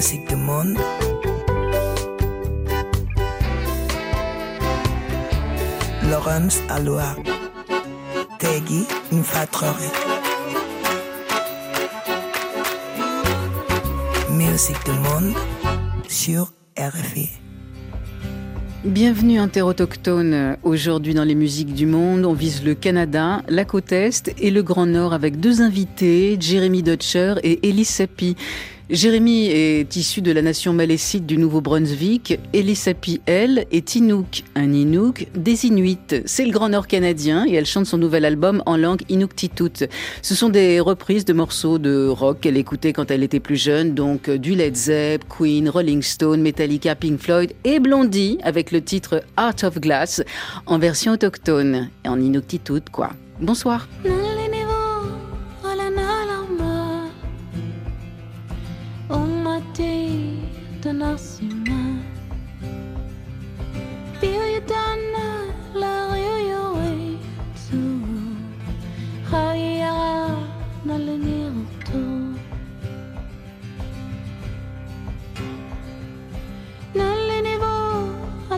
Musique du monde. Laurence Aloha. Tegui Traoré. Musique du monde sur RFI. Bienvenue Autochtone. Aujourd'hui dans les musiques du monde, on vise le Canada, la côte Est et le Grand Nord avec deux invités, Jeremy Dutcher et Ellie Sapi. Jérémy est issu de la nation malécite du Nouveau-Brunswick. Elisapi, elle, est Inuk, un Inuk des Inuits. C'est le Grand Nord canadien et elle chante son nouvel album en langue Inuktitut. Ce sont des reprises de morceaux de rock qu'elle écoutait quand elle était plus jeune, donc du Led Zepp, Queen, Rolling Stone, Metallica, Pink Floyd et Blondie avec le titre Art of Glass en version autochtone, en Inuktitut quoi. Bonsoir.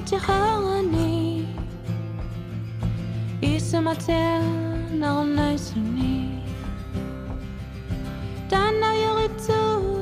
sentir honey Et ce matin, on a eu son nez. T'as n'a eu retour.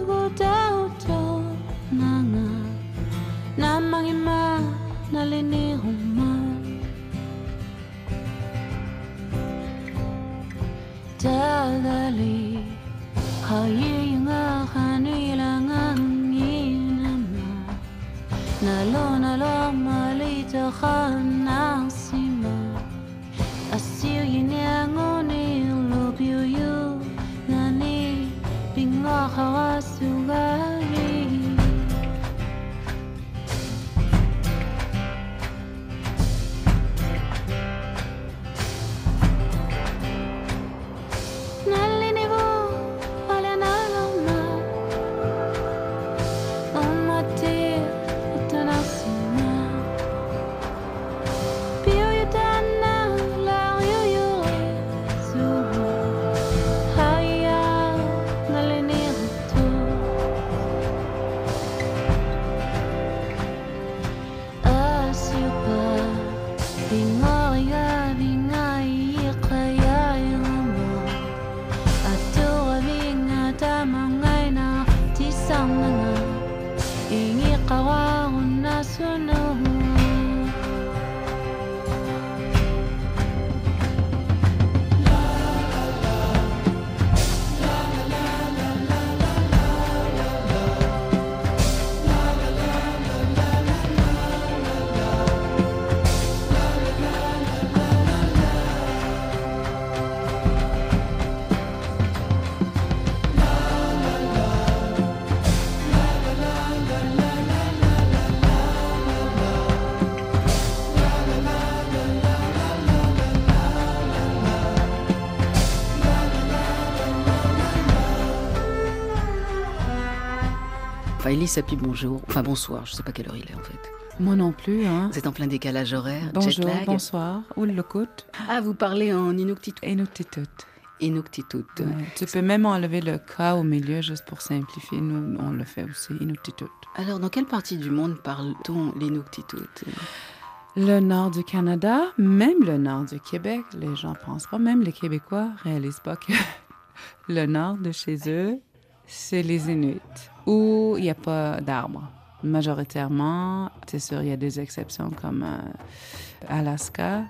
Elise Sapi, bonjour. Enfin, bonsoir. Je ne sais pas quelle heure il est en fait. Moi non plus. Hein. Vous êtes en plein décalage horaire. Bonjour, bonsoir. Ou le Ah, vous parlez en Inuktitut. Inuktitut. Inuktitut. tu peux même enlever le K au milieu juste pour simplifier. Nous, on le fait aussi, Inuktitut. Alors, dans quelle partie du monde parle-t-on l'Inuktitut? Le nord du Canada, même le nord du Québec, les gens pensent pas, même les Québécois réalisent pas que le nord de chez eux, c'est les Inuits où il n'y a pas d'arbres. Majoritairement, c'est sûr, il y a des exceptions comme euh, Alaska,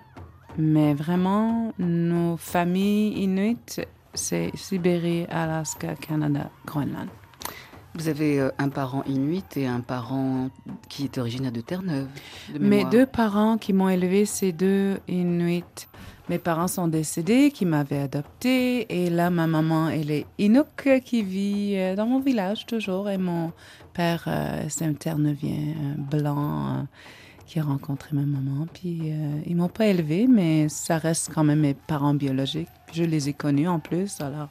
mais vraiment, nos familles inuites, c'est Sibérie, Alaska, Canada, Groenland. Vous avez euh, un parent inuit et un parent qui est originaire de Terre-Neuve. Mes deux parents qui m'ont élevé, c'est deux inuits. Mes parents sont décédés, qui m'avaient adopté. Et là, ma maman, elle est Inuk, qui vit euh, dans mon village toujours. Et mon père, euh, c'est un terre-neuvien blanc euh, qui a rencontré ma maman. Puis euh, ils m'ont pas élevé, mais ça reste quand même mes parents biologiques. Je les ai connus en plus. Alors,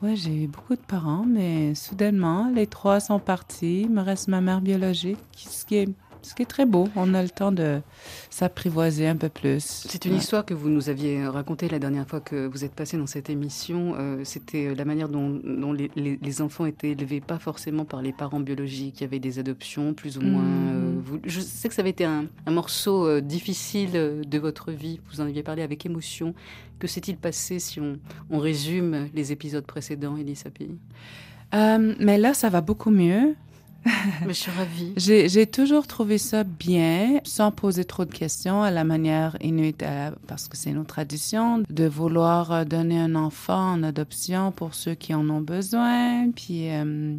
ouais, j'ai beaucoup de parents, mais soudainement, les trois sont partis. Il me reste ma mère biologique, ce qui est ce qui est très beau. On a le temps de s'apprivoiser un peu plus. C'est une histoire que vous nous aviez racontée la dernière fois que vous êtes passé dans cette émission. Euh, c'était la manière dont, les, enfants étaient élevés, pas forcément par les parents biologiques. Il y avait des adoptions, plus ou moins. Mm. Euh, je sais que ça avait été un, morceau euh, difficile de votre vie. Vous en aviez parlé avec émotion. Que s'est-il passé si on, résume les épisodes précédents, Elisa mais là, ça va beaucoup mieux. je suis ravie. J'ai toujours trouvé ça bien, sans poser trop de questions, à la manière inuite, euh, parce que c'est notre tradition, de vouloir euh, donner un enfant en adoption pour ceux qui en ont besoin. Puis, euh,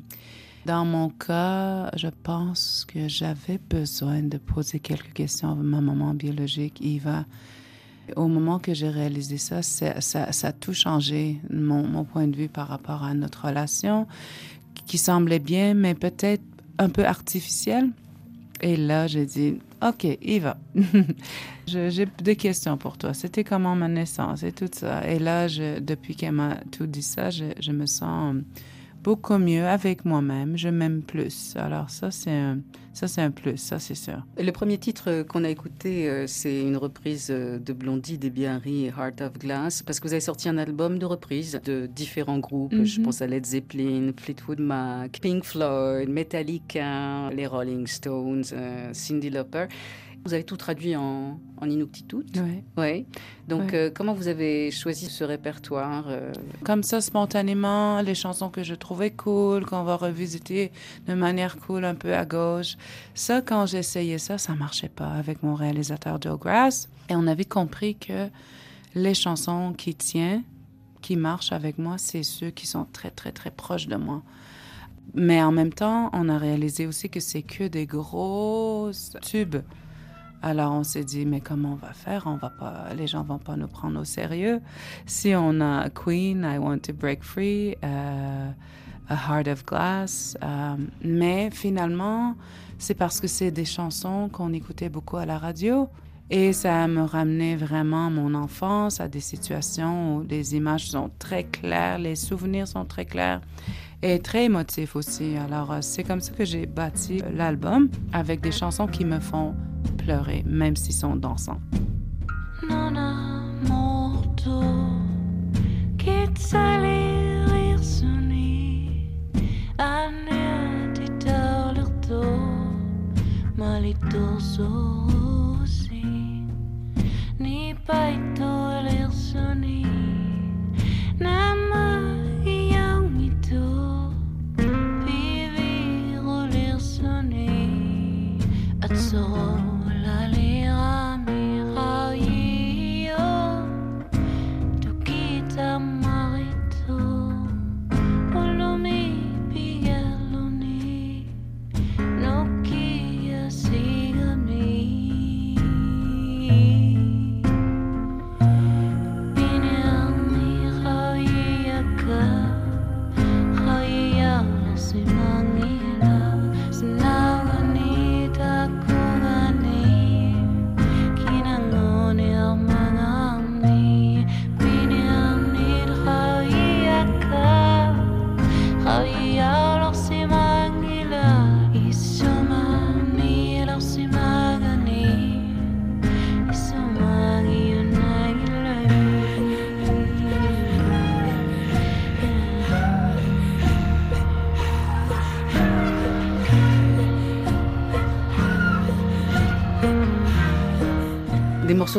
dans mon cas, je pense que j'avais besoin de poser quelques questions à ma maman biologique, Eva. Au moment que j'ai réalisé ça, ça, a tout changé, mon point de vue par rapport à notre relation, qui semblait bien, mais peut-être un peu artificielle. Et là, j'ai dit, OK, y va. j'ai des questions pour toi. C'était comment ma naissance et tout ça. Et là, depuis qu'elle m'a tout dit ça, je me sens beaucoup mieux avec moi-même. Je m'aime plus. Alors ça, c'est un, ça, c'est un plus, ça, c'est sûr. Le premier titre qu'on a écouté, euh, c'est une reprise euh, de Blondie, des Harry et Heart of Glass, parce que vous avez sorti un album de reprises de différents groupes. Je mhm. pense à Led Zeppelin, Fleetwood Mac, Pink Floyd, Metallica, les Rolling Stones, euh, Cindy Lauper. Vous avez tout traduit en, en Inuktitut. Oui. Ouais. Donc, euh, comment vous avez choisi ce répertoire euh? Comme ça, spontanément, les chansons que je trouvais cool, qu'on va revisiter de manière cool un peu à gauche. Ça, quand j'essayais ça, ça marchait pas avec mon réalisateur Joe Grass. Et on avait compris que les chansons qui tiennent, qui marchent avec moi, c'est ceux qui sont très, très, très proches de moi. Mais en même temps, on a réalisé aussi que c'est que des gros tubes. Alors on s'est dit, mais comment on va faire? On va pas, Les gens vont pas nous prendre au sérieux. Si on a Queen, I Want to Break Free, euh, A Heart of Glass, euh, mais finalement, c'est parce que c'est des chansons qu'on écoutait beaucoup à la radio. Et ça me ramenait vraiment à mon enfance, à des situations où les images sont très claires, les souvenirs sont très clairs et très émotifs aussi. Alors, euh, c'est comme ça que j'ai bâti l'album avec des chansons qui me font pleurer, même s'ils sont dansants.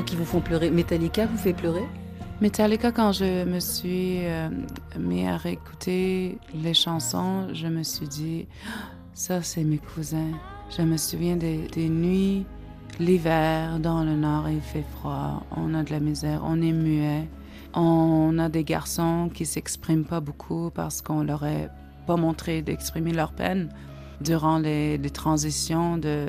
Qui vous font pleurer. Metallica vous fait pleurer? Metallica, quand je me suis euh, mis à réécouter les chansons, je me suis dit, ça c'est mes cousins. Je me souviens des, nuits, l'hiver, dans le nord, il fait froid, on a de la misère, on est muet. On a des garçons qui s'expriment pas beaucoup parce qu'on leur a pas montré d'exprimer leur peine durant les transitions de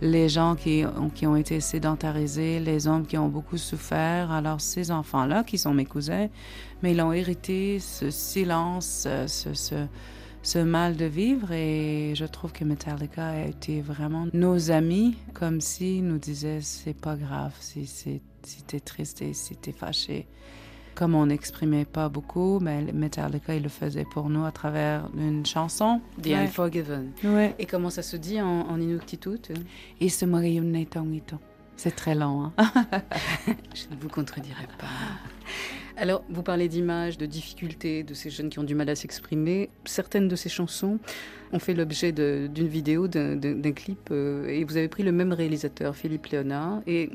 les gens qui, qui ont été sédentarisés, les hommes qui ont beaucoup souffert. Alors ces enfants-là, qui sont mes cousins, mais ils ont hérité ce silence, ce, ce, mal de vivre et je trouve que Metallica a été vraiment nos amis, comme s'ils nous disaient c'est pas grave si, si t'es triste et si t'es fâché comme on n'exprimait pas beaucoup, mais Metallica, il le faisait pour nous à travers une chanson. The Unforgiven. Ouais. Et comment ça se dit en, en Inuktitut C'est très long. Hein? Je ne vous contredirai pas. Alors, vous parlez d'images, de difficultés, de ces jeunes qui ont du mal à s'exprimer. Certaines de ces chansons ont fait l'objet d'une vidéo, d'un clip, euh, et vous avez pris le même réalisateur, Philippe Léonard. Et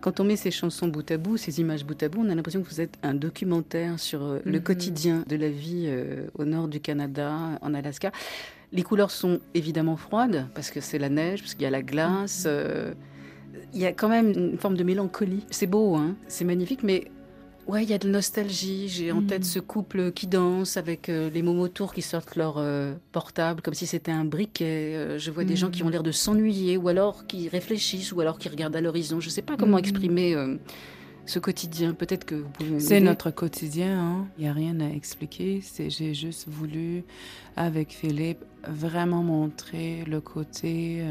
quand on met ces chansons bout à bout, ces images bout à bout, on a l'impression que vous êtes un documentaire sur euh, le mhm. quotidien de la vie euh, au nord du Canada, en Alaska. Les couleurs sont évidemment froides, parce que c'est la neige, parce qu'il y a la glace. Mhm. il y a quand même une forme de mélancolie. C'est beau, hein c'est magnifique, mais Ouais, il y a de nostalgie. J'ai en tête mm. ce couple qui danse avec euh, les momotours qui sortent leur euh, portable comme si c'était un briquet. Euh, je vois des gens qui ont mm. l'air de s'ennuyer ou alors qui réfléchissent ou alors qui regardent à l'horizon. Je ne sais pas comment mm. exprimer ce quotidien. Peut-être que vous pouvez. C'est notre quotidien. Hein. Il n'y a rien à expliquer. J'ai juste voulu, avec Philippe, vraiment montrer le côté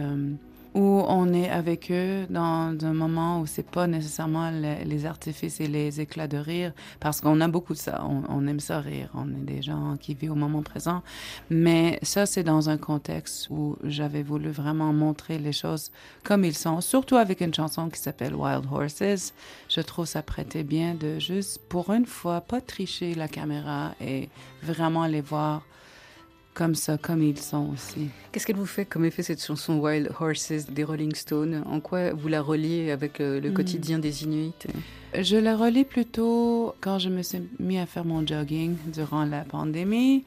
où on est avec eux dans un moment où c'est pas nécessairement les, artifices et les éclats de rire, parce qu'on a beaucoup de ça. On, aime ça rire. On est des gens qui vivent au moment présent. Mais ça, c'est dans un contexte où j'avais voulu vraiment montrer les choses comme ils sont, surtout avec une chanson qui s'appelle Wild Horses. Je trouve ça prêtait bien de juste, pour une fois, pas tricher la caméra et vraiment les voir comme ça, comme ils sont aussi. Qu'est-ce qu'elle vous fait comme effet cette chanson Wild Horses des Rolling Stones? En quoi vous la reliez avec euh, le, hmm. quotidien des Inuits? Je la relie plutôt quand je me suis mis à faire mon jogging durant la pandémie.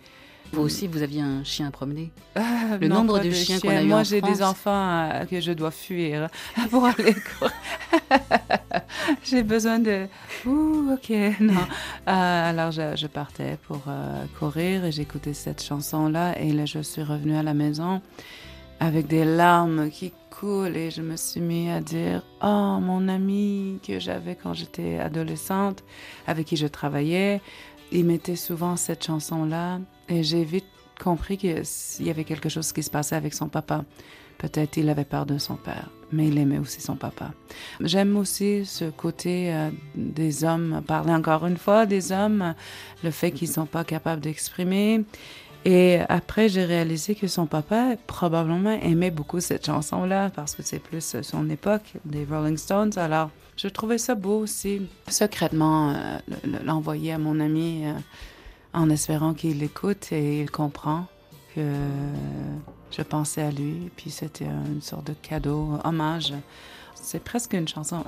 Vous aussi, vous aviez un chien à promener ah, Le nombre de, chiens qu'on a eu Moi, j'ai des enfants euh, que je dois fuir pour aller courir. j'ai besoin de... Ouh, ok, non. Euh, alors, je, partais pour euh, courir et j'écoutais cette chanson-là. Et là, je suis revenue à la maison avec des larmes qui coulent et je me suis mis à dire oh mon ami que j'avais quand j'étais adolescente avec qui je travaillais il mettait souvent cette chanson-là et j'ai vite compris qu'il y avait quelque chose qui se passait avec son papa. Peut-être il avait peur de son père, mais il aimait aussi son papa. J'aime aussi ce côté euh, des hommes, parler encore une fois des hommes, le fait qu'ils ne sont pas capables d'exprimer. Et après, j'ai réalisé que son papa probablement aimait beaucoup cette chanson-là parce que c'est plus son époque des Rolling Stones. Alors, je trouvais ça beau aussi, secrètement, euh, l'envoyer à mon ami euh, en espérant qu'il l'écoute et il comprend que je pensais à lui. Puis c'était une sorte de cadeau, hommage. C'est presque une chanson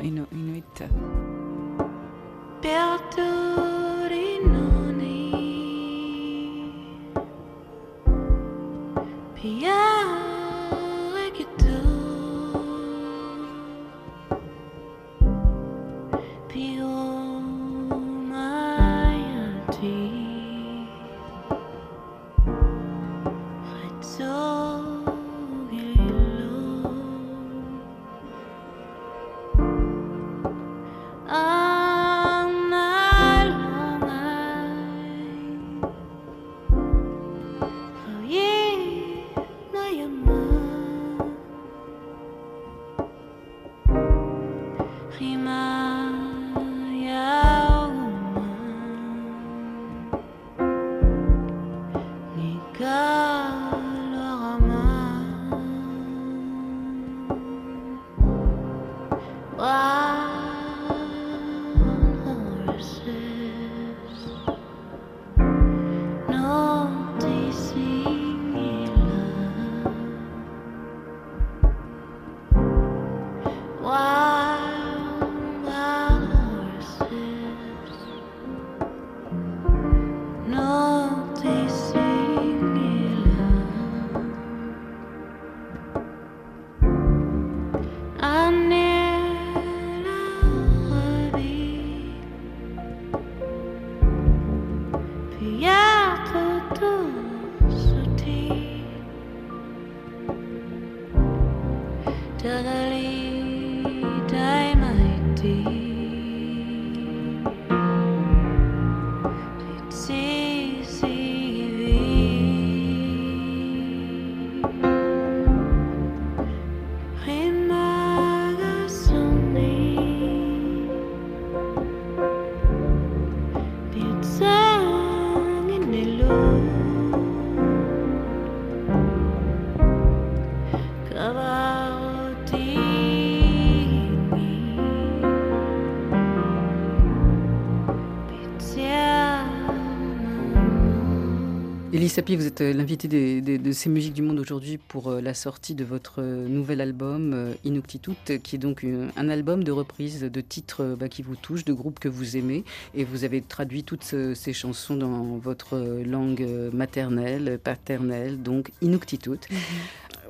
inuite. Sapi, vous êtes euh, l'invité de ces musiques du monde aujourd'hui pour euh, la sortie de votre euh, nouvel album Inuktitut, qui est donc un album de reprises de titres bah, qui vous touchent, de groupes que vous aimez. Et vous avez traduit toutes ces chansons dans votre langue maternelle, paternelle, donc Inuktitut. Mm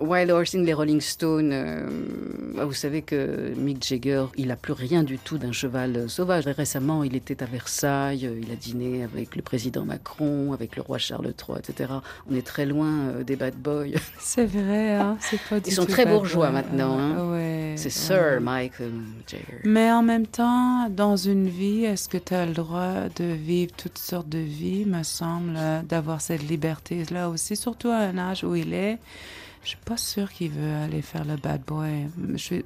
Wild Horsing, les Rolling Stones, euh, bah, vous savez que Mick Jagger, il n'a plus rien du tout d'un cheval sauvage. Récemment, il était à Versailles, il a dîné avec le président Macron, avec le roi Charles III, etc. On est très loin euh, des bad boys. C'est vrai, hein c'est pas du Ils sont très bourgeois maintenant. Hein c'est Sir Mike Jagger. Mais en même temps, dans une vie, est-ce que tu as le droit de vivre toutes sortes de vies, me semble, d'avoir cette liberté-là aussi, surtout à un âge où il est? Je suis pas sûre qu'il veut aller faire le bad boy,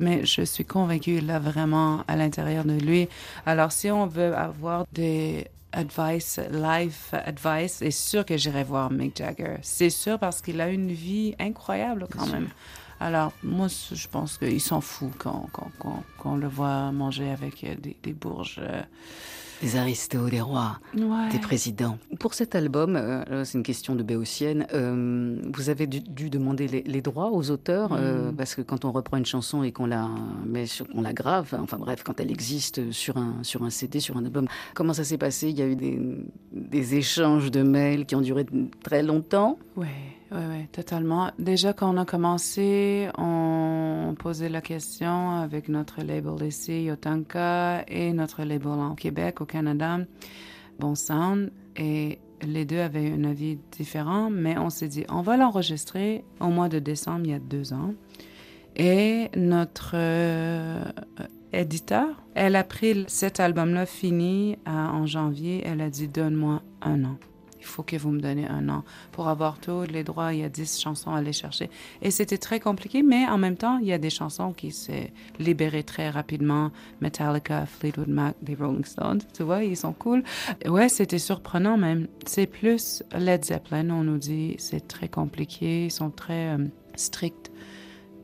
mais je suis convaincue là vraiment à l'intérieur de lui. Alors si on veut avoir des advice, life advice, c'est sûr que j'irai voir Mick Jagger. C'est sûr parce qu'il a une vie incroyable quand même. Alors, moi, je pense qu'il s'en fout quand, quand, quand, quand, on le voit manger avec des, des bourges. Euh, des aristos, des rois, des présidents. Pour cet album, euh, c'est une question de béotienne, euh, vous avez dû, demander les, droits aux auteurs, euh, mm. parce que quand on reprend une chanson et qu'on la, met sur, qu'on la grave, enfin bref, quand elle existe sur un, sur un CD, sur un album, comment ça s'est passé? Il y a eu des, des échanges de mails qui ont duré très longtemps? Oui, oui, totalement. Déjà, quand on a commencé, on posait la question avec notre label ici, Yotanka, et notre label en Québec, au Canada, Bon Sound. Et les deux avaient un avis différent, mais on s'est dit, on va l'enregistrer au mois de décembre, il y a deux ans. Et notre euh, éditeur, elle a pris cet album-là fini euh, en janvier, elle a dit, donne-moi un an il faut que vous me donnez un an pour avoir tous les droits. Il y a 10 chansons à aller chercher. Et c'était très compliqué, mais en même temps, il y a des chansons qui s'est libérées très rapidement. Metallica, Fleetwood Mac, les Rolling Stones, tu vois, ils sont cool. Ouais, c'était surprenant même. C'est plus Led Zeppelin, on nous dit, c'est très compliqué, ils sont très euh, stricts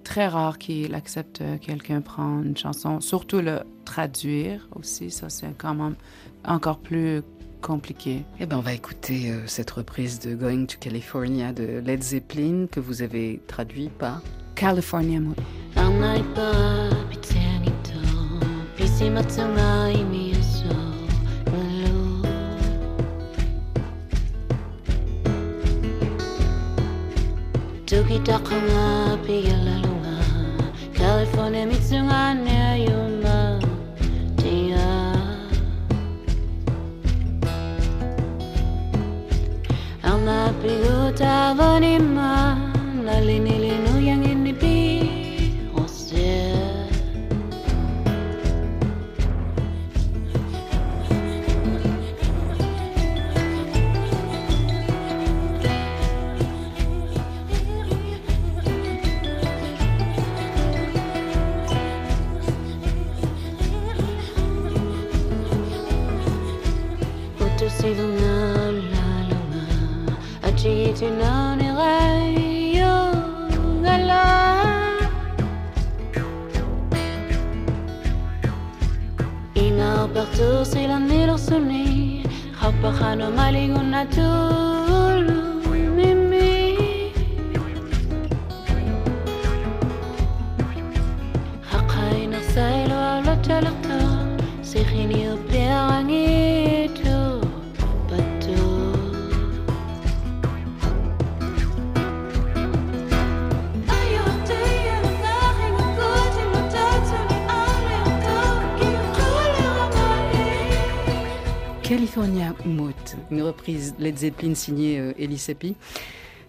très rare qu'il accepte quelqu'un prendre une chanson, surtout le traduire aussi, ça c'est quand même encore plus compliqué. Eh ben, on va écouter euh, cette reprise de Going to California de Led Zeppelin que vous avez traduit par California. California pilota venim a la línia une reprise Led Zeppelin signée euh, Elie Seppi.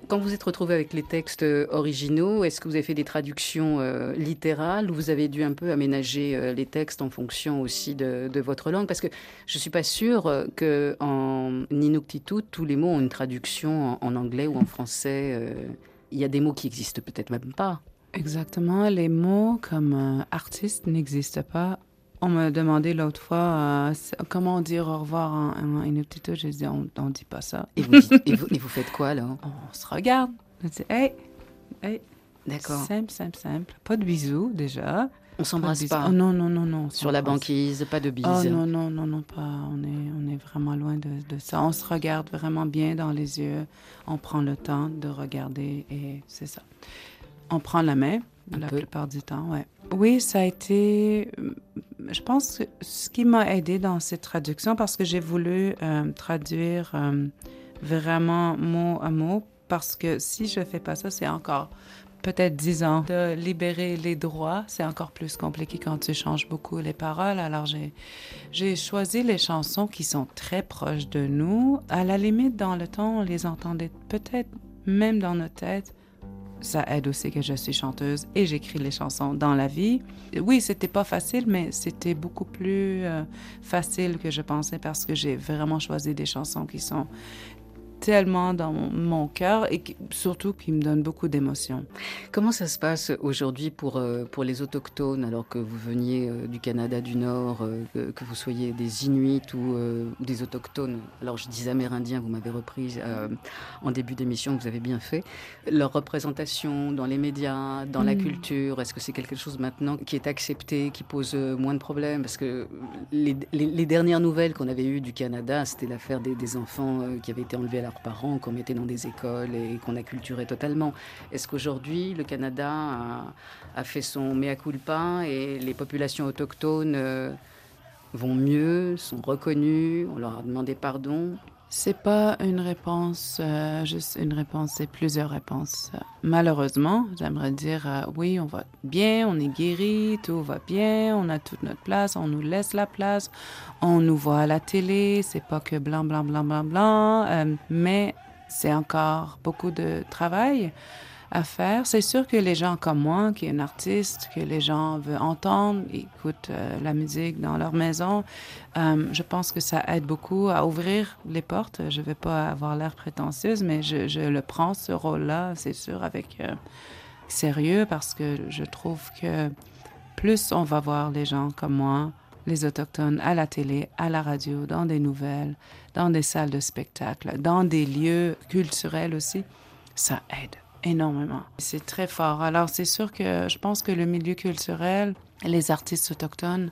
Quand vous êtes retrouvé avec les textes euh, originaux, est-ce que vous avez fait des traductions euh, littérales ou vous avez dû un peu aménager les textes en fonction aussi de, votre langue? Parce que je ne suis pas sûre qu'en Inuktitut, tous les mots ont une traduction en, anglais ou en français. Il y a des mots qui existent peut-être même pas. Exactement, les mots comme artiste n'existent pas on m'a demandé l'autre fois euh, comment dire au revoir en, en Inuktitut. J'ai dit, on ne dit pas ça. Et vous, et, vous, faites quoi, là? On se regarde. On dit, hey, hey. D'accord. Simple, simple, simple. Pas de bisous, déjà. On s'embrasse pas. Oh, non, non, non, non. Sur la banquise, pas de bise. Oh non, non, non, non, pas. On est, on est vraiment loin de, de, ça. On se regarde vraiment bien dans les yeux. On prend le temps de regarder et c'est ça. On prend la main la plupart du temps, ouais. Oui, ça a été, je pense, ce qui m'a aidé dans cette traduction parce que j'ai voulu euh, traduire euh, vraiment mot à mot parce que si je fais pas ça, c'est encore peut-être dix ans de libérer les droits. C'est encore plus compliqué quand tu changes beaucoup les paroles. Alors j'ai j'ai choisi les chansons qui sont très proches de nous. À la limite, dans le temps, on les entendait peut-être même dans nos têtes ça aide aussi que je suis chanteuse et j'écris les chansons dans la vie. Oui, c'était pas facile, mais c'était beaucoup plus euh, facile que je pensais parce que j'ai vraiment choisi des chansons qui sont tellement dans mon cœur et surtout qui me donne beaucoup d'émotions. Comment ça se passe aujourd'hui pour, euh, pour les autochtones, alors que vous veniez euh, du Canada du Nord, euh, que, vous soyez des Inuits ou, des autochtones? Alors je dis amérindiens, vous m'avez repris en début d'émission, vous avez bien fait. Leur représentation dans les médias, dans la mm. culture, est-ce que c'est quelque chose maintenant qui est accepté, qui pose moins de problèmes? Parce que les, les, dernières nouvelles qu'on avait eues du Canada, c'était l'affaire des, des, enfants qui avaient été enlevés à la qu'on mettait dans des écoles et qu'on a culturé totalement. Est-ce qu'aujourd'hui, le Canada a, fait son mea culpa et les populations autochtones euh, vont mieux, sont reconnues, on leur a demandé pardon? C'est pas une réponse, euh, juste une réponse, c'est plusieurs réponses. Malheureusement, j'aimerais dire euh, oui, on va bien, on est guéri, tout va bien, on a toute notre place, on nous laisse la place, on nous voit à la télé, c'est pas que blanc, blanc, blanc, blanc, blanc, euh, mais c'est encore beaucoup de travail C'est sûr que les gens comme moi, qui est un artiste, que les gens veulent entendre, écoutent euh, la musique dans leur maison, euh, je pense que ça aide beaucoup à ouvrir les portes. Je ne vais pas avoir l'air prétentieuse, mais je, je, le prends, ce rôle-là, c'est sûr, avec euh, sérieux, parce que je trouve que plus on va voir les gens comme moi, les Autochtones à la télé, à la radio, dans des nouvelles, dans des salles de spectacle, dans des lieux culturels aussi, ça aide énormément. C'est très fort. Alors, c'est sûr que je pense que le milieu culturel, les artistes autochtones,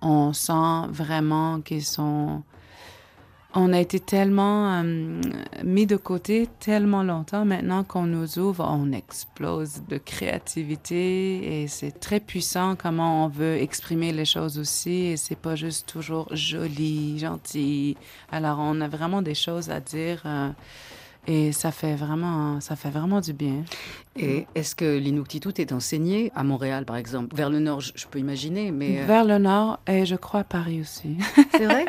on sent vraiment qu'ils sont... On a été tellement euh, mis de côté tellement longtemps. Maintenant qu'on nous ouvre, on explose de créativité et c'est très puissant comment on veut exprimer les choses aussi. Et c'est pas juste toujours joli, gentil. Alors, on a vraiment des choses à dire. Euh, et ça fait vraiment, ça fait vraiment du bien. Et est-ce que l'inuktitut est enseigné à Montréal, par exemple? Vers le nord, je, peux imaginer, mais... Euh, Vers le nord, et je crois à Paris aussi. C'est vrai?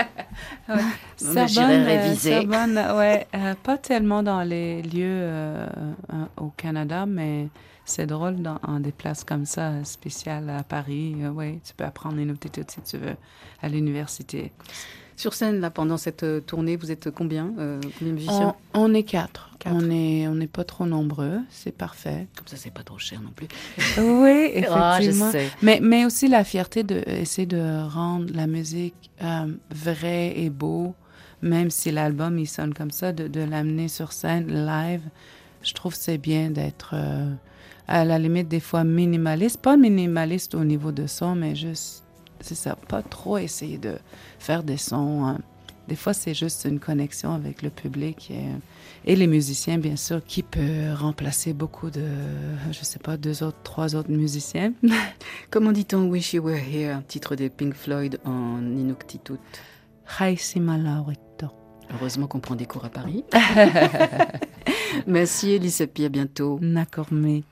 Ouais. Sorbonne, réviser. Sorbonne, ouais, euh, pas tellement dans les lieux euh, au Canada, mais c'est drôle dans en des places comme ça, spéciales à Paris. oui, tu peux apprendre l'inuktitut si tu veux, à l'université. Sur scène, là, pendant cette euh, tournée, vous êtes combien, euh, combien de musiciens on, est quatre. On n'est on est pas trop nombreux, c'est parfait. Comme ça, c'est pas trop cher non plus. oui, effectivement. Ah, je sais. Mais, mais aussi la fierté d'essayer de, de rendre la musique euh, vraie et beau, même si l'album il sonne comme ça, de, de l'amener sur scène live. Je trouve c'est bien d'être à la limite des fois minimaliste, pas minimaliste au niveau de son, mais juste c'est ça, pas trop essayer de faire des sons. Hein. Des fois, c'est juste une connexion avec le public et, les musiciens, bien sûr, qui peut remplacer beaucoup de, je sais pas, deux autres, trois autres musiciens. Comment dit-on Wish You Were Here, titre des Pink Floyd en Inuktitut Heureusement qu'on prend des cours à Paris. merci Elise Pi, à bientôt. D'accord,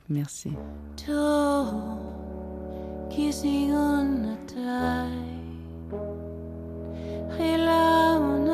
merci. Hila on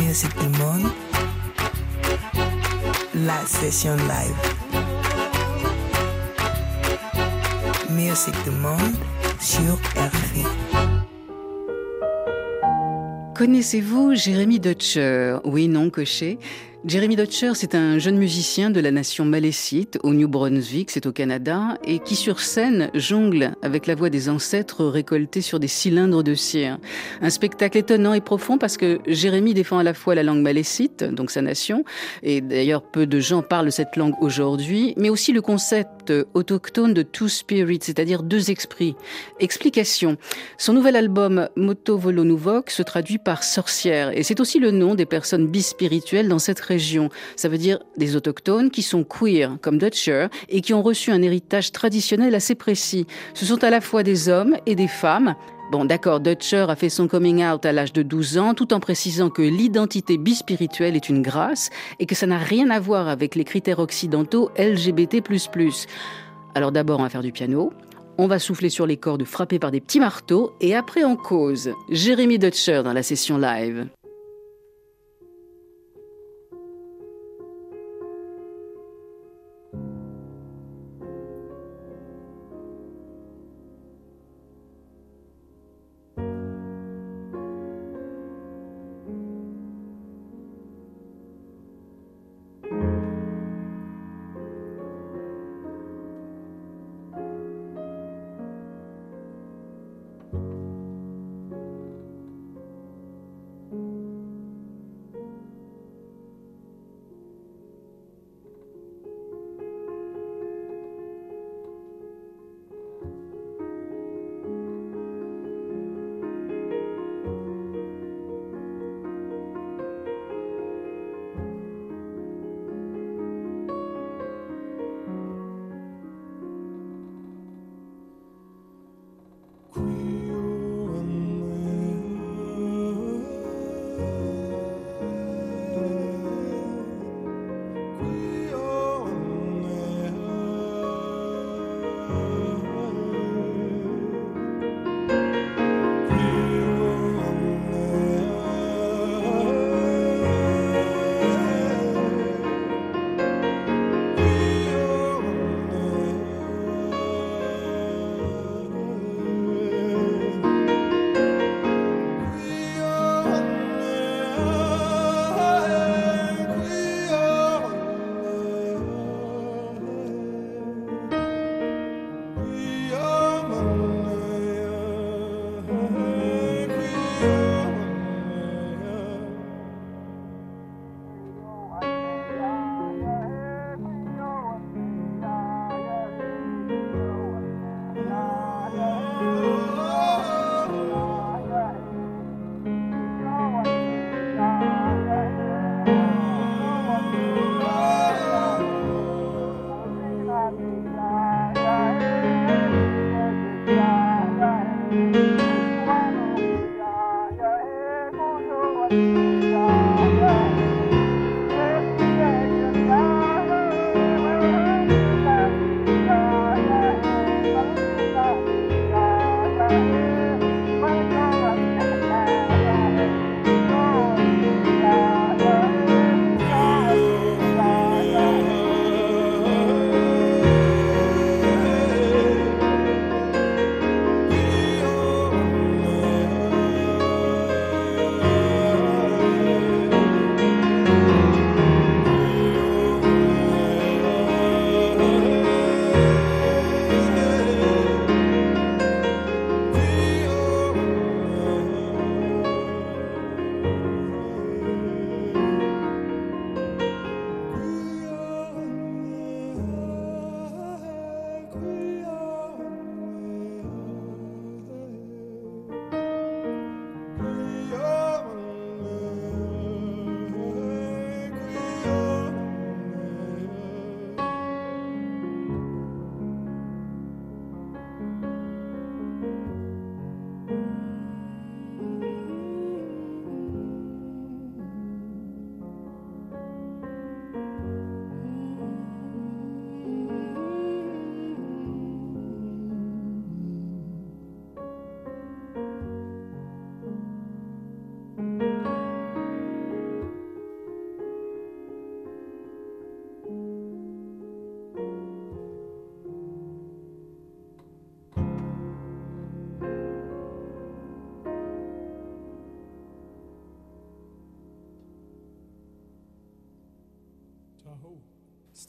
Musique du monde. La session live. Musique du monde sur RFI. Connaissez-vous Jérémy Dutcher? Oui, non, coché. Jeremy Dutcher, c'est un jeune musicien de la nation malécite au New Brunswick, c'est au Canada, et qui sur scène jongle avec la voix des ancêtres récoltés sur des cylindres de cire. Un spectacle étonnant et profond parce que Jérémy défend à la fois la langue malécite, donc sa nation, et d'ailleurs peu de gens parlent cette langue aujourd'hui, mais aussi le concept autochtone de two spirits, c'est-à-dire deux esprits. Explication. Son nouvel album Moto Volo se traduit par sorcière, et c'est aussi le nom des personnes bispirituelles dans cette région ça veut dire des autochtones qui sont queer, comme Dutcher, et qui ont reçu un héritage traditionnel assez précis. Ce sont à la fois des hommes et des femmes. Bon, d'accord, Dutcher a fait son coming out à l'âge de 12 ans, tout en précisant que l'identité bispirituelle est une grâce et que ça n'a rien à voir avec les critères occidentaux LGBT++. Alors d'abord, on va faire du piano. On va souffler sur les cordes frappées par des petits marteaux et après on cause. Jérémy Dutcher dans la session live.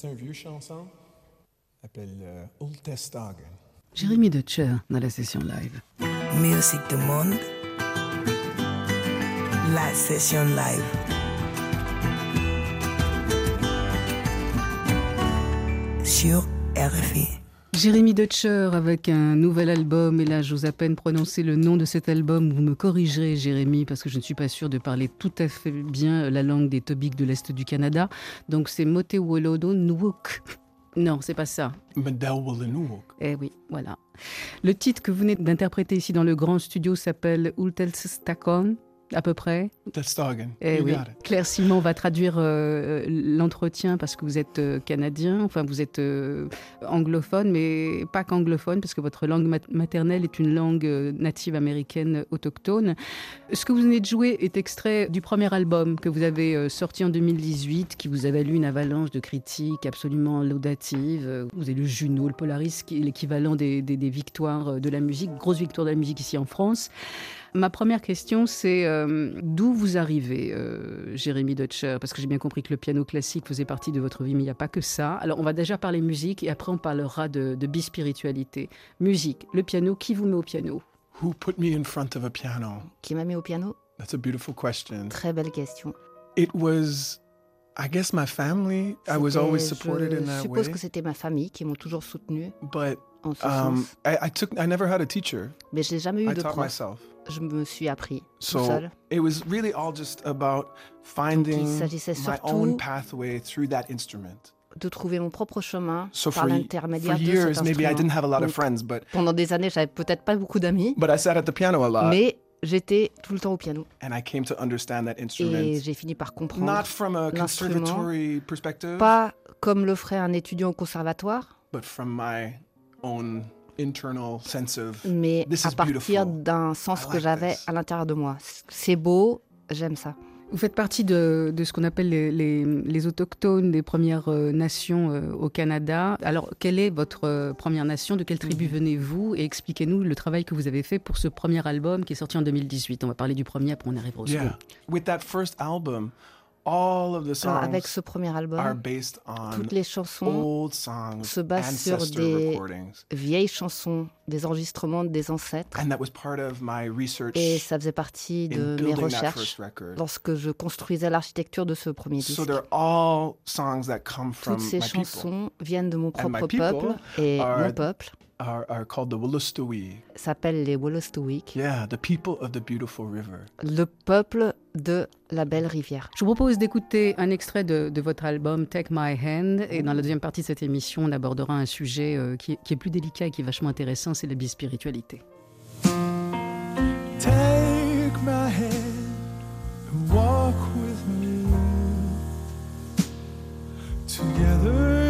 C'est une vieux chanson. Appelle euh, Old Testagen. Jérémy Dutcher dans la session live. Musique du monde. La session live. Sur RFI. Jérémy Dutcher avec un nouvel album, et là j'ose à peine prononcer le nom de cet album, vous me corrigerez Jérémy, parce que je ne suis pas sûre de parler tout à fait bien la langue des Tobiques de l'Est du Canada. Donc c'est Motewolodo Nwuk. Non, c'est pas ça. Eh oui, voilà. Le titre que vous venez d'interpréter ici dans le grand studio s'appelle Ultelstakon, à peu près. Eh oui. Claire Simon va traduire euh, l'entretien parce que vous êtes euh, canadien, enfin vous êtes euh, anglophone, mais pas qu'anglophone parce que votre langue mat- maternelle est une langue native américaine autochtone. Ce que vous venez de jouer est extrait du premier album que vous avez sorti en 2018, qui vous a valu une avalanche de critiques absolument laudatives. Vous avez le Juno, le Polaris, qui est l'équivalent des, des- des victoires de la musique, grosse victoire de la musique ici en France. Ma première question, c'est euh, d'où vous arrivez, euh, Jérémy Dutcher? Parce que j'ai bien compris que le piano classique faisait partie de votre vie, mais il n'y a pas que ça. Alors, on va déjà parler musique et après, on parlera de, de bispiritualité. Musique, le piano, qui vous met au piano? Who put me in front of a piano? Qui m'a mis au piano? That's a beautiful question. Très belle question. It was, I guess, my family. I was C'était- always supported je in that suppose que c'était ma famille qui m'ont toujours soutenu But en ce um, sens. I, I took, I never had a teacher. Mais j'ai jamais eu I de taught prof. myself. Je me suis appris tout So seul. it was really all just about finding s'agissait my surtout- own pathway through that instrument. De trouver mon propre chemin So par l'intermédiaire de years, cet instrument. Donc, friends, but Pendant des années, j'avais peut-être pas beaucoup d'amis, but I sat at the piano a lot, mais j'étais tout le temps au piano. and I came to understand that Et instrument j'ai fini par comprendre. not from a l'instrument, conservatory perspective, Pas comme le ferait un étudiant au conservatoire, but from my own mais This à is partir d'un sens que j'avais à l'intérieur de moi. C'est beau, j'aime ça. Vous faites partie de, de ce qu'on appelle les, les- les autochtones des Premières euh, Nations euh, au Canada. Alors, quelle est votre euh, première nation? De quelle tribu venez-vous? Et expliquez-nous le travail que vous avez fait pour ce premier album qui est sorti en 2018. On va parler du premier, après on arrivera au second. yeah. With that first album, all of the Alors, songs avec ce premier are album, based on toutes les chansons, old songs, se basent sur des- recordings, vieilles chansons, des enregistrements des ancêtres, and that was part of my research et ça faisait partie de mes recherches lorsque je construisais l'architecture de ce premier disque. So they're all songs that come from Toutes ces chansons viennent de mon propre peuple, et mon peuple are, are called the Wolastoqey. s'appelle les Wolastoqiyik, Yeah, the people of the beautiful river. le peuple de la belle rivière. Je vous propose d'écouter un extrait de, de votre album Take My Hand. Et dans la deuxième partie de cette émission, on abordera un sujet euh, qui, est, qui est plus délicat et qui est vachement intéressant, c'est la bispiritualité. Take my hand and walk with me. Together,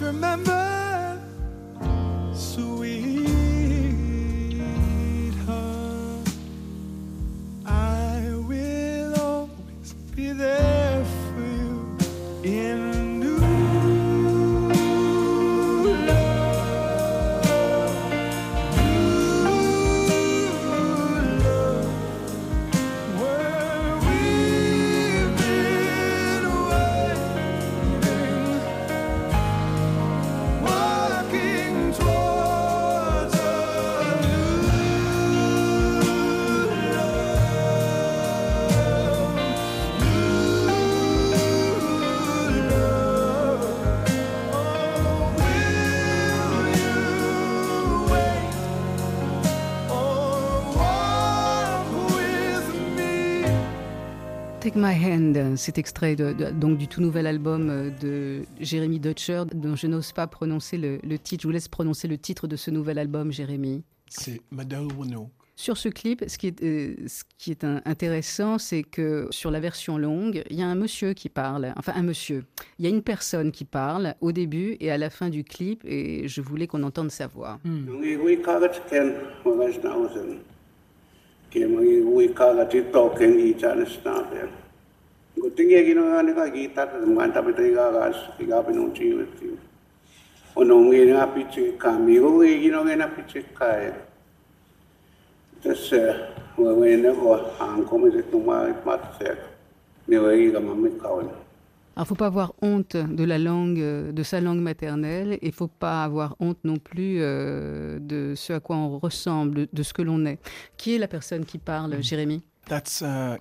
Remember, sweetheart. My Hand, cet extrait de- de- donc du tout nouvel album euh, de Jérémy Dutcher, dont je n'ose pas prononcer le, le titre. Je vous laisse prononcer le titre de ce nouvel album, Jérémy. C'est Medellwano. Sur ce clip, ce qui est, euh, ce qui est un- intéressant, c'est que sur la version longue, il y a un monsieur qui parle, enfin un monsieur, il y a une personne qui parle au début et à la fin du clip, et je voulais qu'on entende sa voix. Hui kaga ken wagas na usen. Ke mangi hui kaga ti to ken i chan snape. Go tinge gino ngani ka gita ta manta pe triga gas ki ga pe non chi ti. Ono ngi na piche ka mi go ngi gino ngi na piche ka e. Alors, faut pas avoir honte de la langue, de sa langue maternelle, et faut pas avoir honte non plus euh, de ce à quoi on ressemble, de, de ce que l'on est. Qui est la personne qui parle, Jérémy? That's uh,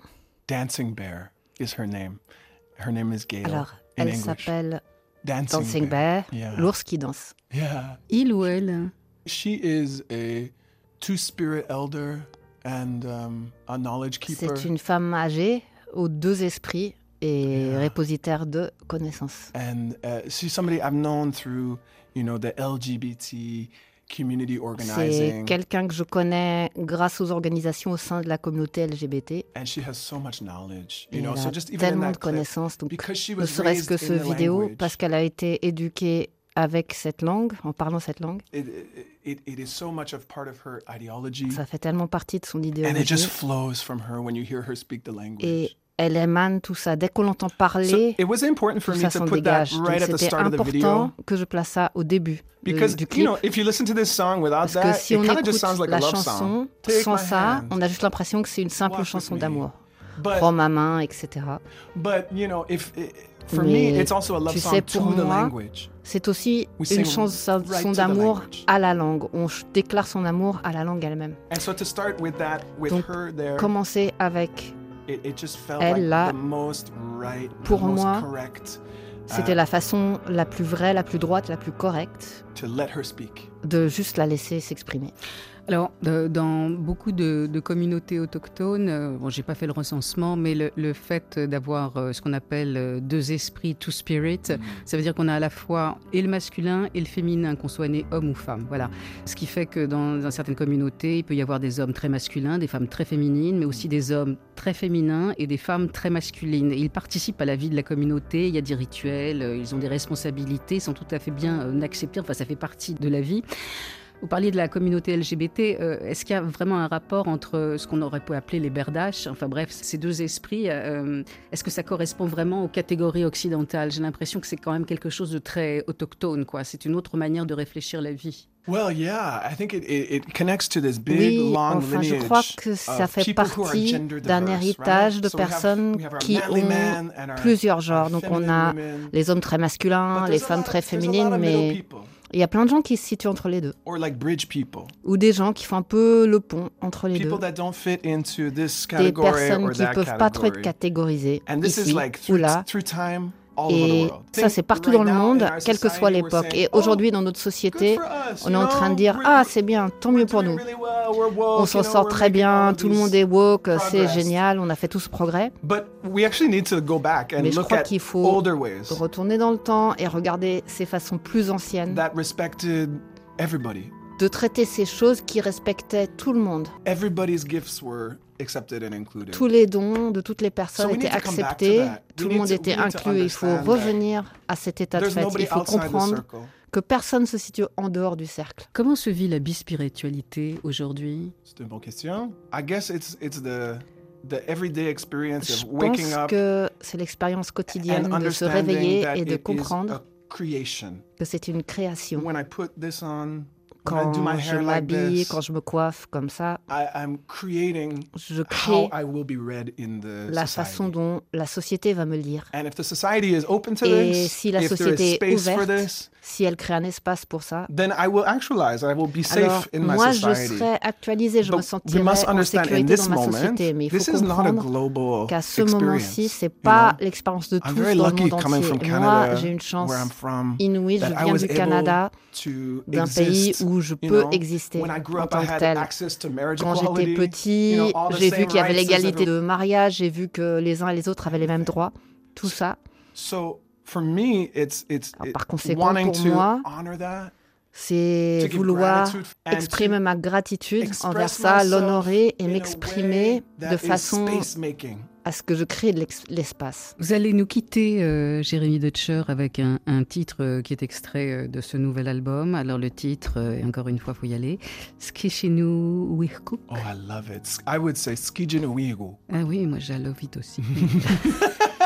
Dancing Bear is her name. Her name is Gail Alors, in elle English. s'appelle Dancing, Dancing Bear, Yeah. l'ours qui danse. Yeah. Il ou elle? She is a two-spirit elder and um, a knowledge keeper. C'est une femme âgée aux deux esprits et Yeah. répositeur de connaissances. and uh, she's somebody I've known through, you know, the LGBT C'est quelqu'un que je connais grâce aux organisations au sein de la communauté LGBT. and she has so much knowledge. Et You know, elle so a just even in tellement de connaissances. Donc, ne serait-ce que ce vidéo, language, parce qu'elle a été éduquée avec cette langue, en parlant cette langue, it, it, it is so much of part of her ideology, ça fait tellement partie de son and it idéologie. just flows from her when you hear her speak the language. Et elle émane tout ça. Dès qu'on l'entend parler, tout ça s'en dégage. C'était important que je place ça au début de- because du you clip. know if you listen to this song without Parce que si on écoute la chanson sans ça, on a juste l'impression que c'est une simple chanson d'amour. Prends ma main, etc. but you know if i for Mais me it's also a love tu sais, pour moi. C'est aussi une chanson d'amour à la langue. On déclare son amour à la langue elle-même. Donc, her there, Commencer avec, it, it just felt elle, là, the most right, pour moi, c'était uh, la façon la plus vraie, la plus droite, la plus correcte to let her speak. de juste la laisser s'exprimer. Alors, de- dans beaucoup de, de communautés autochtones, euh, bon, j'ai pas fait le recensement, mais le, le fait d'avoir euh, ce qu'on appelle euh, deux esprits, two spirit, ça veut dire qu'on a à la fois et le masculin et le féminin, qu'on soit né homme ou femme. Voilà. Ce qui fait que dans, dans certaines communautés, il peut y avoir des hommes très masculins, des femmes très féminines, mais aussi des hommes très féminins et des femmes très masculines. Et ils participent à la vie de la communauté, il y a des rituels, euh, ils ont des responsabilités, ils sont tout à fait bien euh, acceptés, enfin ça fait partie de la vie. Vous parliez de la communauté LGBT. euh, Est-ce qu'il y a vraiment un rapport entre ce qu'on aurait pu appeler les berdaches, enfin bref, ces deux esprits euh, Est-ce que ça correspond vraiment aux catégories occidentales? J'ai l'impression que c'est quand même quelque chose de très autochtone, quoi. C'est une autre manière de réfléchir la vie. Well, yeah, I think it, it, it connects to this big, Oui, long enfin, je crois que ça fait partie d'un héritage de personnes qui ont plusieurs genres. Donc on feminine a les hommes très masculins, But les femmes très féminines, mais il y a plein de gens qui se situent entre les deux. or like bridge people, Ou des gens qui font un peu le pont entre les deux. that don't fit into this Des category personnes or qui that peuvent pas trop être catégorisées And this ici is like ou through, là. through time, Et ça, c'est partout dans le monde, quelle que soit l'époque. Et "Oh, aujourd'hui, dans notre société, on est en train de dire Ah, c'est bien, tant mieux pour nous. On s'en sort très bien, tout le monde est woke, c'est progress." génial, on a fait tout ce progrès. Mais je crois qu'il faut Retourner dans le temps et regarder ces façons plus anciennes de traiter ces choses qui respectaient tout le monde. Tous les dons de toutes les personnes étaient to come back to acceptés, tout le monde to- était we need to inclus. Il faut understand that revenir à cet état de fait. Il faut outside the comprendre circle. que personne ne se situe en dehors du cercle. Comment se vit la bispiritualité aujourd'hui? C'est une bonne question. I guess it's it's the the everyday experience Je of waking pense up que c'est l'expérience quotidienne de se réveiller et de comprendre que c'est une création. Quand je like m'habille, quand je me coiffe comme ça, I, I'm creating je crée I will be read in the la society. façon dont la société va me lire. Et si la société est space for ouverte, this, si elle crée un espace pour ça, then I will actualize. I will be alors safe in my moi je society. serai actualisée, je But me sentirai en sécurité dans ma moment, société. Mais il faut comprendre qu'à ce moment-ci, c'est you pas know? l'expérience de tous dans le monde entier. from Et Canada, moi, j'ai une chance inouïe, je viens du Canada, d'un pays exist, où je you peux know. exister When I grew en up, tant I que had tel. access to marriage Quand j'étais petit, you know, j'ai vu qu'il y avait l'égalité de mariage, j'ai vu que les uns et les autres avaient les mêmes droits, tout ça. So for me, it's it's Alors, par conséquent, pour to moi, honor that, C'est vouloir exprimer ma gratitude envers ça, l'honorer et m'exprimer de façon à ce que je crée de l'espace. Vous allez nous quitter, euh, Jérémy Dutcher, avec un, un titre euh, qui est extrait euh, de ce nouvel album. Alors le titre, euh, et encore une fois, faut y aller, Skishinu Wihkuk. Oh, I love it. I would say Skijinu Ah oui, moi j'ai love it aussi.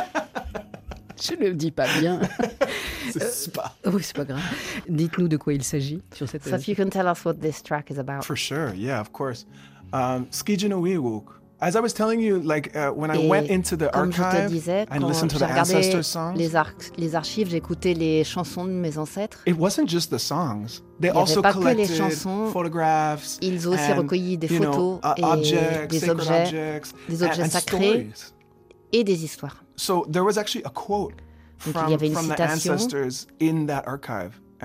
Je ne le dis pas bien. C'est spa. Oui, c'est pas grave. Dites-nous de quoi il s'agit sur cette So if you can tell us what this track is about. For sure, yeah, of course. Um, Skijinawiwuk. As I was telling you, like uh, when I Et went into the Comme je te archive disais, and quand listened to j'ai the regardé ancestor songs, les, ar- les archives, j'écoutais les chansons de mes ancêtres. it wasn't just the songs. They Il y avait also pas que les collected chansons. photographs. Ils ont aussi and, recueilli des you know, photos uh, et objects, des objets, objects, des and- objets and sacrés. stories. Et des histoires. So there was actually a quote Donc, il y avait une citation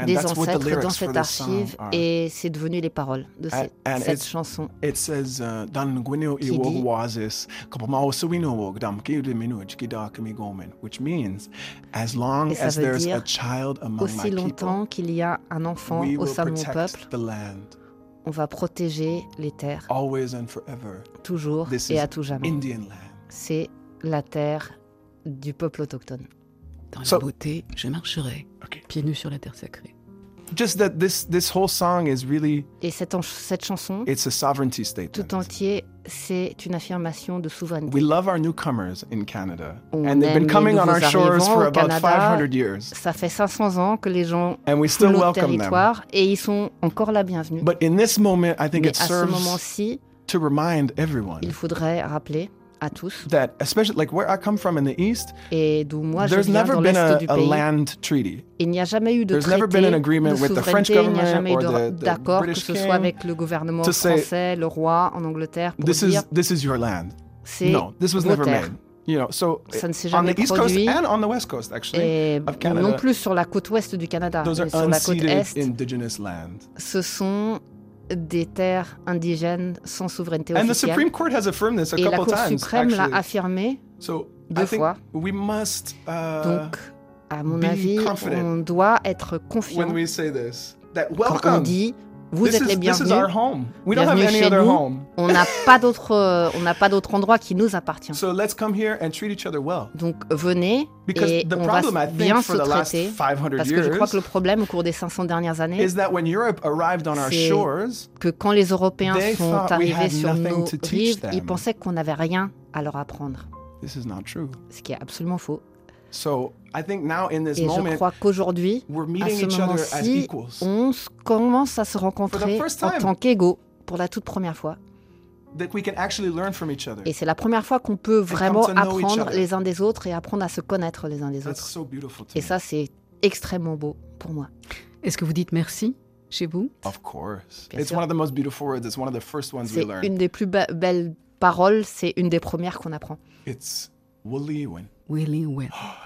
des ancêtres dans cette archive et c'est devenu les paroles de cette, and cette it's- chanson. It says, uh, which means, as long Et ça as veut a dire, child among my Aussi longtemps qu'il y a un enfant au sein de mon peuple, on va protéger les terres, always and forever. toujours et à tout jamais. C'est la terre du peuple autochtone. Dans So- la beauté, je marcherai, Okay. pieds nus sur la terre sacrée. Just that this this whole song is really Et cette, cette chanson, it's a sovereignty statement. tout entier, c'est une affirmation de souveraineté. We love our newcomers in Canada, On and they've been coming on our shores for about Canada. 500 years, Ça fait 500 ans que les gens and we still notre welcome them. et ils sont encore la bienvenue. But in this moment, I think Mais it à ce serves moment-ci, to remind everyone il faudrait rappeler à tous, that, especially like where I come from in the East, et d'où moi je there's viens never dans been l'Est a, du pays, land treaty. il n'y a jamais eu de there's never been traité an agreement de with the French souveraineté, il n'y a government jamais eu d'accord, que ce soit avec le gouvernement say, français, le roi en Angleterre, pour This dire is this is your land. c'est No, this was never terres. made. You know, so Ça ne s'est on jamais the East Coast and on the West Coast, actually, Et of Canada, non plus sur la côte ouest du Canada, those mais are sur la côte unceded est, indigenous land. ce sont des terres indigènes sans souveraineté And the officielle. Supreme Court has affirmed this a Et la Cour times. suprême l'a affirmé. So deux I think fois. we must, uh, Donc, à mon avis, on doit être confiant when we say this, that quand on dit vous this êtes is, les this is bienvenus. our home. We don't have Bienvenue any chez other nous. home. On n'a pas d'autre, euh, on n'a pas d'autre endroit qui nous appartient. So let's come here and treat each other well. Donc venez Because et the on va problem, bien se traiter. 500 Parce que je crois que le problème au cours des 500 dernières années, is that when Europe arrived on our C'est shores, que quand les Européens They sont arrivés sur nos rives, ils pensaient qu'on n'avait rien à leur apprendre, this is not true. ce qui est absolument faux. So I think now in this Et je moment, crois qu'aujourd'hui, we're à meeting ce each other as moment-ci, equals. on commence à se rencontrer first en time. tant qu'égaux pour la toute première fois. That we can actually learn from each other. Et c'est la première fois qu'on peut come vraiment to know each apprendre other. les uns des autres et apprendre à se connaître les uns des That's autres. so beautiful to Et me. ça, c'est extrêmement beau pour moi. Est-ce que vous dites merci chez vous? Of course. Bien it's sûr. one of the most beautiful words. It's one of the first ones we C'est learn. une des plus be- belles paroles, c'est une des premières qu'on apprend. It's Willy Well.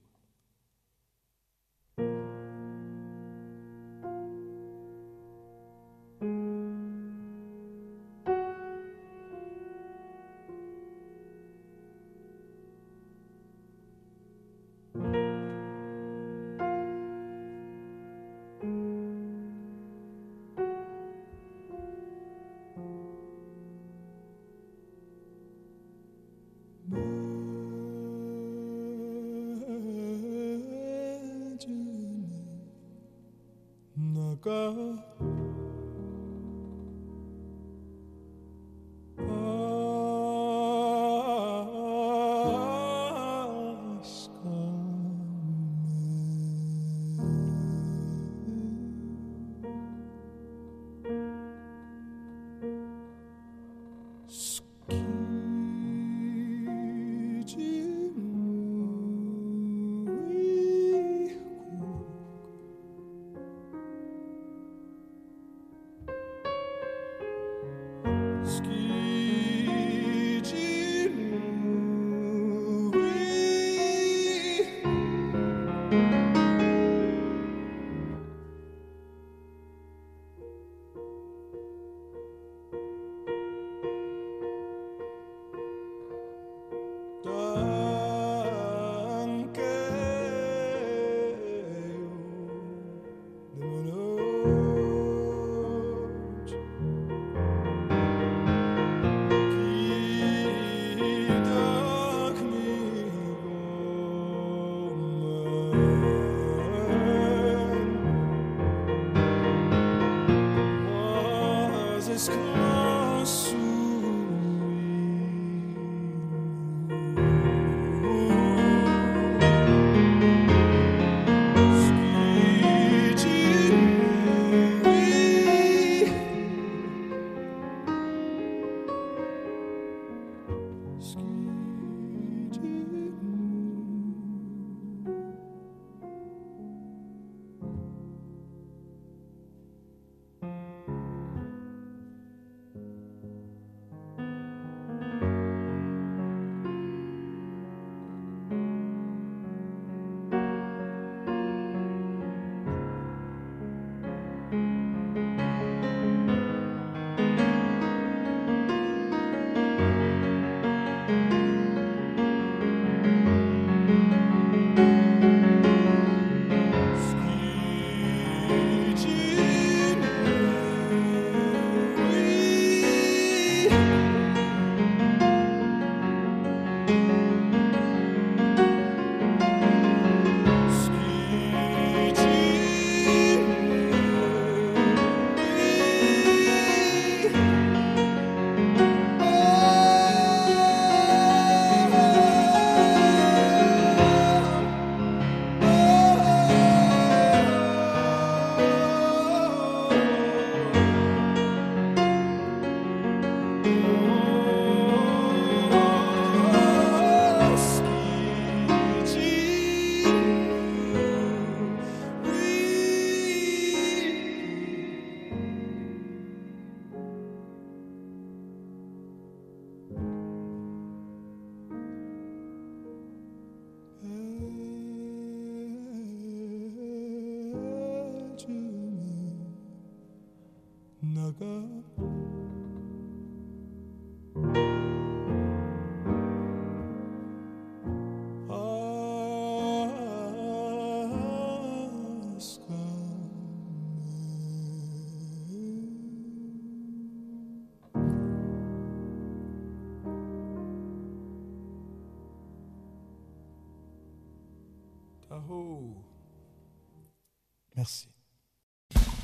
Merci.